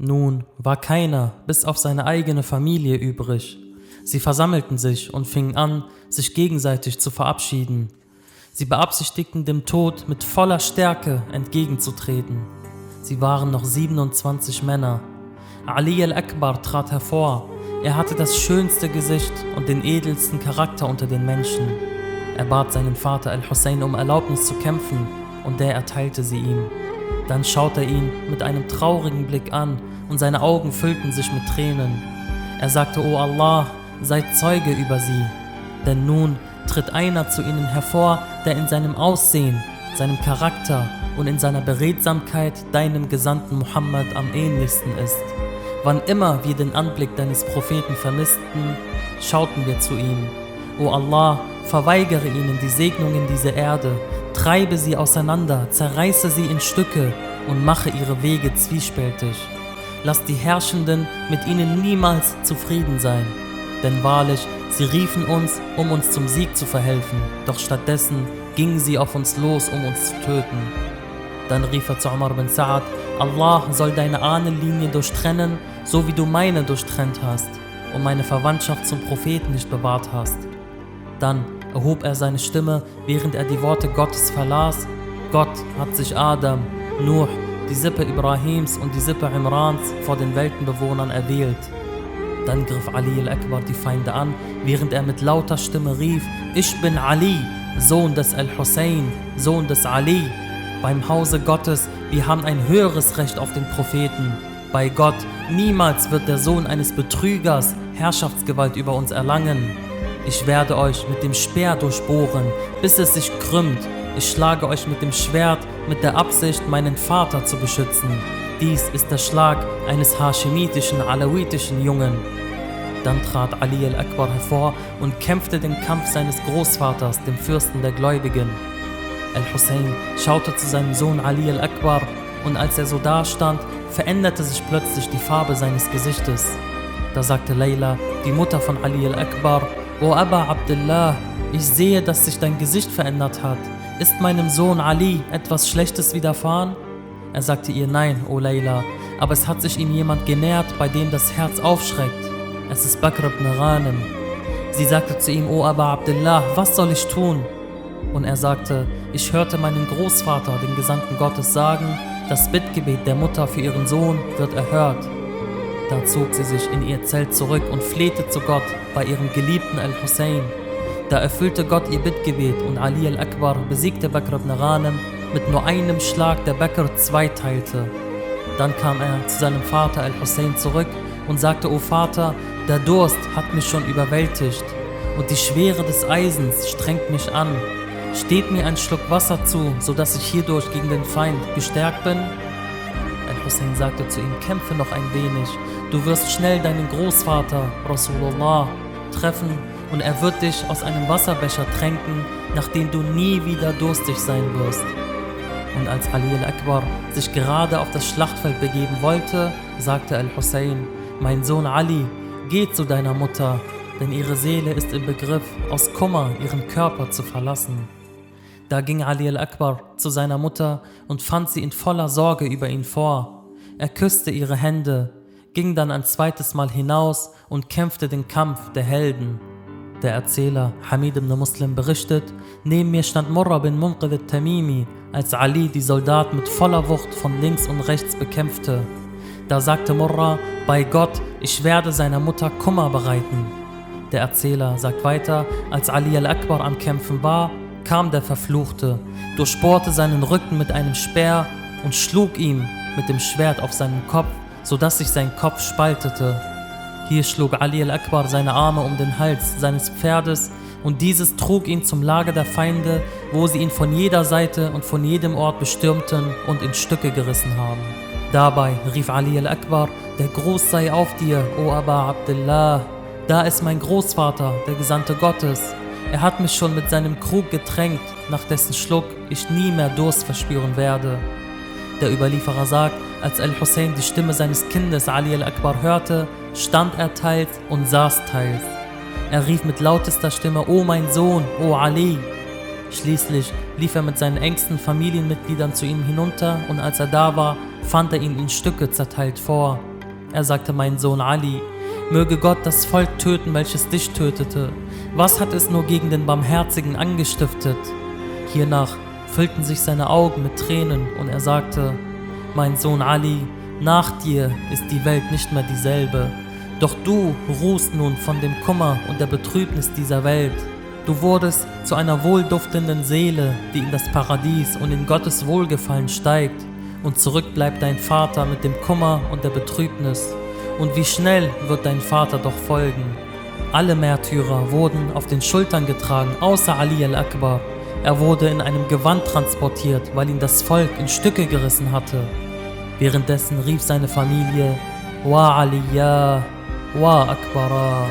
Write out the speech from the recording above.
Nun war keiner bis auf seine eigene Familie übrig. Sie versammelten sich und fingen an, sich gegenseitig zu verabschieden. Sie beabsichtigten dem Tod mit voller Stärke entgegenzutreten. Sie waren noch 27 Männer. Ali al-Akbar trat hervor. Er hatte das schönste Gesicht und den edelsten Charakter unter den Menschen. Er bat seinen Vater al-Hussein um Erlaubnis zu kämpfen und der erteilte sie ihm. Dann schaute er ihn mit einem traurigen Blick an und seine Augen füllten sich mit Tränen. Er sagte, O Allah, seid Zeuge über sie, denn nun tritt einer zu ihnen hervor, der in seinem Aussehen, seinem Charakter und in seiner Beredsamkeit deinem Gesandten Muhammad am ähnlichsten ist. Wann immer wir den Anblick deines Propheten vermissten, schauten wir zu ihm. O Allah, verweigere ihnen die Segnungen dieser Erde, treibe sie auseinander, zerreiße sie in Stücke und mache ihre Wege zwiespältig. Lass die Herrschenden mit ihnen niemals zufrieden sein. Denn wahrlich, sie riefen uns, um uns zum Sieg zu verhelfen, doch stattdessen gingen sie auf uns los, um uns zu töten. Dann rief er zu Umar bin Sa'ad, Allah soll deine Ahnenlinie durchtrennen, so wie du meine durchtrennt hast und meine Verwandtschaft zum Propheten nicht bewahrt hast. Dann erhob er seine Stimme, während er die Worte Gottes verlas. Gott hat sich Adam, Nuh, die Sippe Ibrahims und die Sippe Imrans vor den Weltenbewohnern erwählt. Dann griff Ali al-Akbar die Feinde an, während er mit lauter Stimme rief, ich bin Ali, Sohn des Al-Hussein, Sohn des Ali. Beim Hause Gottes, wir haben ein höheres Recht auf den Propheten. Bei Gott, niemals wird der Sohn eines Betrügers Herrschaftsgewalt über uns erlangen. Ich werde euch mit dem Speer durchbohren, bis es sich krümmt. Ich schlage euch mit dem Schwert mit der Absicht, meinen Vater zu beschützen. Dies ist der Schlag eines haschimitischen, alawitischen Jungen. Dann trat Ali al-Akbar hervor und kämpfte den Kampf seines Großvaters, dem Fürsten der Gläubigen. Al-Hussein schaute zu seinem Sohn Ali al-Akbar und als er so dastand, veränderte sich plötzlich die Farbe seines Gesichtes. Da sagte Layla, die Mutter von Ali al-Akbar, O Abba Abdullah, ich sehe, dass sich dein Gesicht verändert hat. Ist meinem Sohn Ali etwas Schlechtes widerfahren? Er sagte ihr, nein, O Layla, aber es hat sich ihm jemand genährt, bei dem das Herz aufschreckt. Es ist Bakr ibn Ghanem. Sie sagte zu ihm, O Abba Abdullah, was soll ich tun? Und er sagte, ich hörte meinen Großvater, den Gesandten Gottes, sagen, das Bittgebet der Mutter für ihren Sohn wird erhört. Da zog sie sich in ihr Zelt zurück und flehte zu Gott bei ihrem geliebten Al-Hussein. Da erfüllte Gott ihr Bittgebet und Ali al-Akbar besiegte Bakr ibn Ghanem mit nur einem Schlag, der Bakr zweiteilte. Dann kam er zu seinem Vater Al-Hussein zurück und sagte, O Vater, der Durst hat mich schon überwältigt und die Schwere des Eisens strengt mich an. Steht mir ein Schluck Wasser zu, sodass ich hierdurch gegen den Feind gestärkt bin? Al-Hussein sagte zu ihm, kämpfe noch ein wenig. Du wirst schnell deinen Großvater, Rasulullah, treffen und er wird dich aus einem Wasserbecher tränken, nachdem du nie wieder durstig sein wirst. Und als Ali al-Akbar sich gerade auf das Schlachtfeld begeben wollte, sagte Al-Hussein, mein Sohn Ali, geh zu deiner Mutter, denn ihre Seele ist im Begriff, aus Kummer ihren Körper zu verlassen. Da ging Ali al-Akbar zu seiner Mutter und fand sie in voller Sorge über ihn vor. Er küsste ihre Hände, ging dann ein zweites Mal hinaus und kämpfte den Kampf der Helden. Der Erzähler Hamid ibn Muslim berichtet, neben mir stand Murra bin Munqid al-Tamimi, als Ali die Soldaten mit voller Wucht von links und rechts bekämpfte. Da sagte Murra, bei Gott, ich werde seiner Mutter Kummer bereiten. Der Erzähler sagt weiter, als Ali al-Akbar am Kämpfen war, kam der Verfluchte, durchbohrte seinen Rücken mit einem Speer und schlug ihm mit dem Schwert auf seinen Kopf, sodass sich sein Kopf spaltete. Hier schlug Ali al-Akbar seine Arme um den Hals seines Pferdes und dieses trug ihn zum Lager der Feinde, wo sie ihn von jeder Seite und von jedem Ort bestürmten und in Stücke gerissen haben. Dabei rief Ali al-Akbar, der Gruß sei auf dir, O Aba Abdullah. Da ist mein Großvater, der Gesandte Gottes. Er hat mich schon mit seinem Krug getränkt, nach dessen Schluck ich nie mehr Durst verspüren werde. Der Überlieferer sagt, als Al-Hussein die Stimme seines Kindes Ali al-Akbar hörte, stand er teils und saß teils. Er rief mit lautester Stimme, O mein Sohn, O Ali. Schließlich lief er mit seinen engsten Familienmitgliedern zu ihm hinunter und als er da war, fand er ihn in Stücke zerteilt vor. Er sagte, mein Sohn Ali, möge Gott das Volk töten, welches dich tötete. Was hat es nur gegen den Barmherzigen angestiftet? Hiernach füllten sich seine Augen mit Tränen und er sagte, mein Sohn Ali, nach dir ist die Welt nicht mehr dieselbe. Doch du ruhst nun von dem Kummer und der Betrübnis dieser Welt. Du wurdest zu einer wohlduftenden Seele, die in das Paradies und in Gottes Wohlgefallen steigt, und zurück bleibt dein Vater mit dem Kummer und der Betrübnis. Und wie schnell wird dein Vater doch folgen. Alle Märtyrer wurden auf den Schultern getragen, außer Ali al-Akbar. Er wurde in einem Gewand transportiert, weil ihn das Volk in Stücke gerissen hatte. Währenddessen rief seine Familie, Wa Aliya, Wa Akbara.